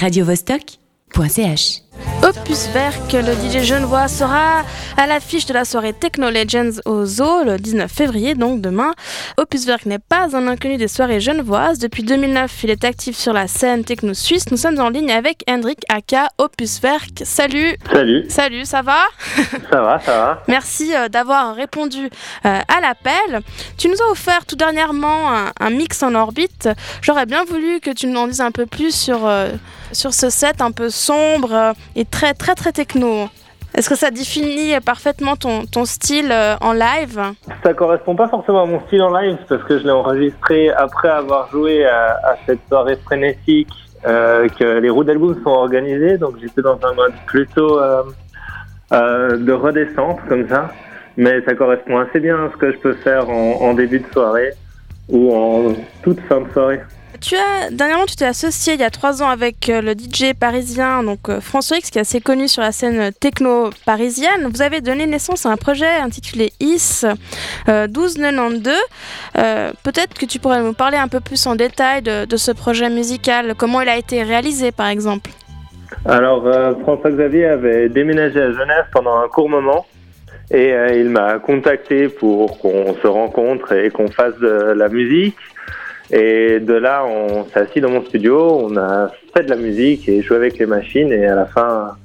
radiovostok.ch. Opus Verk, le DJ Genevois sera à l'affiche de la soirée Techno Legends au Zoo le 19 février, donc demain. Opus Verk n'est pas un inconnu des soirées genevoises. Depuis 2009, il est actif sur la scène techno suisse. Nous sommes en ligne avec Hendrik Aka, Opus Verk. Salut Salut Salut, ça va? Ça va, ça va. Merci euh, d'avoir répondu euh, à l'appel. Tu nous as offert tout dernièrement un, un mix en orbite. J'aurais bien voulu que tu nous en dises un peu plus sur, euh, sur ce set un peu sombre et très très très techno. Est-ce que ça définit parfaitement ton, ton style euh, en live? Ça correspond pas forcément à mon style en live parce que je l'ai enregistré après avoir joué à, cette soirée frénétique euh, que les roues d'album sont organisées. Donc j'étais dans un mode plutôt euh, de redescente comme ça. Mais ça correspond assez bien à ce que je peux faire en, en début de soirée ou en toute fin de soirée. Tu as dernièrement tu t'es associé il y a trois ans avec euh, le DJ parisien donc euh, François X qui est assez connu sur la scène techno parisienne. Vous avez donné naissance à un projet intitulé IS euh, 1292. Euh, Peut-être que tu pourrais nous parler un peu plus en détail de, ce projet musical, comment il a été réalisé par exemple? Alors euh, François Xavier avait déménagé à Genève pendant un court moment et euh, il m'a contacté pour qu'on se rencontre et qu'on fasse de la musique. Et de là, on s'est assis dans mon studio, on a fait de la musique et joué avec les machines. Et à la fin,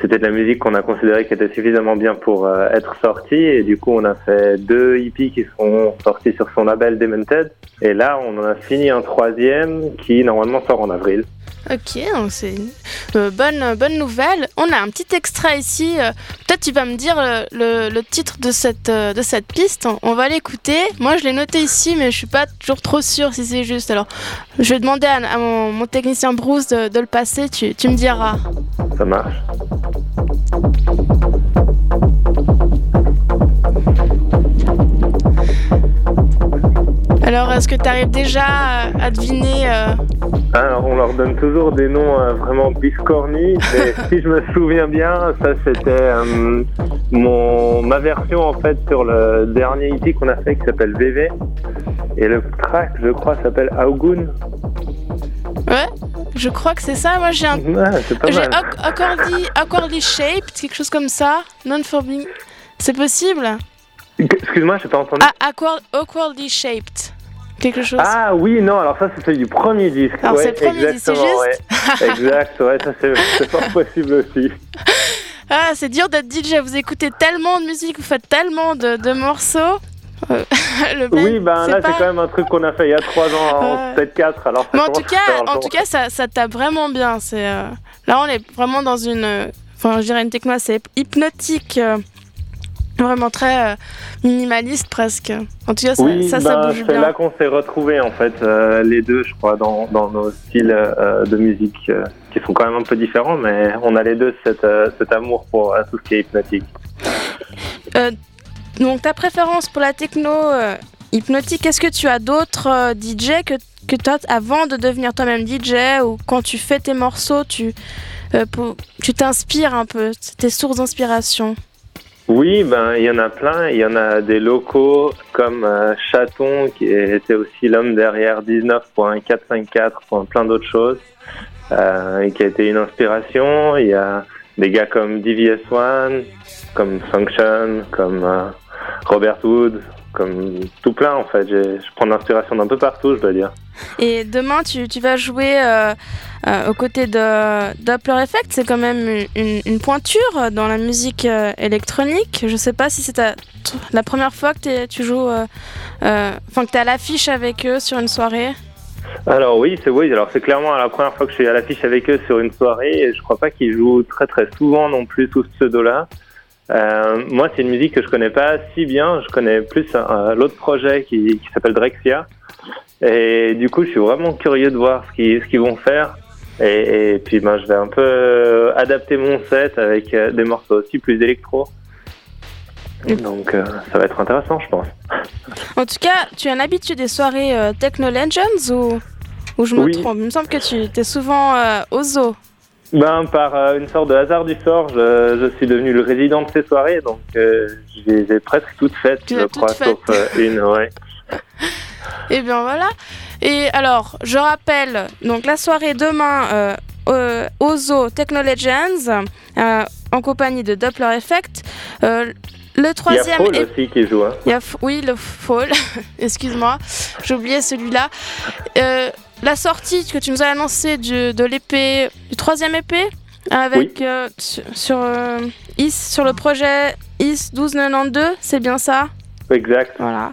c'était de la musique qu'on a considéré qui était suffisamment bien pour euh, être sortie. Et du coup, on a fait deux hippies qui sont sortis sur son label Demented. Et là, on en a fini un troisième qui normalement sort en avril. Ok, donc c'est une euh, bonne, bonne nouvelle. On a un petit extrait ici. euh, Peut-être tu vas me dire le, titre de cette, euh, de cette piste. On va l'écouter. Moi, je l'ai noté ici, mais je suis pas toujours trop sûre si c'est juste. Alors, je vais demander à, à mon, mon technicien Bruce de, de le passer. Tu, tu me diras. Ça marche. Alors, est-ce que tu arrives déjà à, à deviner euh, Alors, on leur donne toujours des noms euh, vraiment biscornus, mais si je me souviens bien, ça c'était euh, mon ma version en fait sur le dernier EP qu'on a fait qui s'appelle VV. Et le track, je crois, s'appelle Augun. Ouais, je crois que c'est ça. Moi, j'ai un. Ouais, c'est pas J'ai awkwardly, awkwardly shaped, quelque chose comme ça. Non-forming. C'est possible? Excuse-moi, je t'ai pas entendu. Ah, awkward, awkwardly shaped. Quelque chose. Ah oui, non, alors ça c'était du premier disque. Alors, ouais, c'est le premier disque, c'est juste ouais. Exact, ouais, ça c'est c'est fort possible aussi. Ah, c'est dur d'être DJ. Vous écoutez tellement de musique, vous faites tellement de, de morceaux. Euh, le Oui, ben là pas- c'est quand même un truc qu'on a fait il y a trois ans, en Ouais. peut-être quatre, alors ça Mais en tout cas, en tout cas, ça, ça tape vraiment bien. C'est euh, là, on est vraiment dans une, euh, enfin, je dirais une techno assez hypnotique, vraiment très euh, minimaliste presque. En tout cas, ça, Oui, ça, ça ben, bouge c'est là qu'on s'est retrouvés en fait, euh, les deux, je crois, dans, dans nos styles euh, de musique qui sont quand même un peu différents, mais on a les deux cet, cet amour pour tout ce qui est hypnotique. Donc, ta préférence pour la techno hypnotique, est-ce que tu as d'autres DJ que, que toi, avant de devenir toi-même DJ ou quand tu fais tes morceaux, tu tu t'inspires un peu, tes sources d'inspiration? Oui, ben il y en a plein. Il y en a des locaux comme euh, Chaton qui était aussi l'homme derrière 19.454, plein d'autres choses, euh, qui a été une inspiration. Il y a des gars comme DVS1, comme Function, comme euh, Robert Wood, comme tout plein en fait. Je prends l'inspiration d'un peu partout, je dois dire. Et demain, tu, tu vas jouer euh, euh, aux côtés de Doppler Effect. C'est quand même une, une pointure dans la musique euh, électronique. Je sais pas si c'est la première fois que tu joues, enfin que tu es à l'affiche avec eux sur une soirée. Alors oui, c'est oui. Alors c'est clairement la première fois que je suis à l'affiche avec eux sur une soirée. Et je crois pas qu'ils jouent très très souvent non plus sous ce pseudo-là. Euh, moi, c'est une musique que je connais pas si bien. Je connais plus l'autre projet qui, qui s'appelle Drexia. Et du coup, je suis vraiment curieux de voir ce qu'ils ce qu'ils vont faire. Et, et puis, ben, je vais un peu adapter mon set avec euh, des morceaux aussi plus électro. Donc, euh, ça va être intéressant, je pense. En tout cas, tu es un habitué des soirées euh, Techno Legends ou, ou je me Oui. trompe? Il me semble que tu es souvent euh, au zoo. Ben, par euh, une sorte de hasard du sort, je, je suis devenu le résident de ces soirées, donc euh, je les ai presque toutes faites, Tu je crois, sauf euh, une, ouais. Et bien voilà. Et alors, je rappelle, donc la soirée demain euh, Ozo Techno Legends en compagnie de Doppler Effect. le troisième. Il y a Fall aussi qui joue. Hein. Il y a, oui, le Fall. Excuse-moi, j'ai oublié celui-là. La sortie que tu nous as annoncée de l'épée, du troisième épée avec sur, IS, sur le projet IS 1292, c'est bien ça? Exact. Voilà.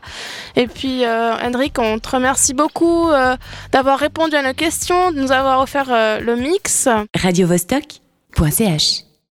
Et puis, euh, Hendrik, on te remercie beaucoup euh, d'avoir répondu à nos questions, de nous avoir offert euh, le mix. Radio Vostok.ch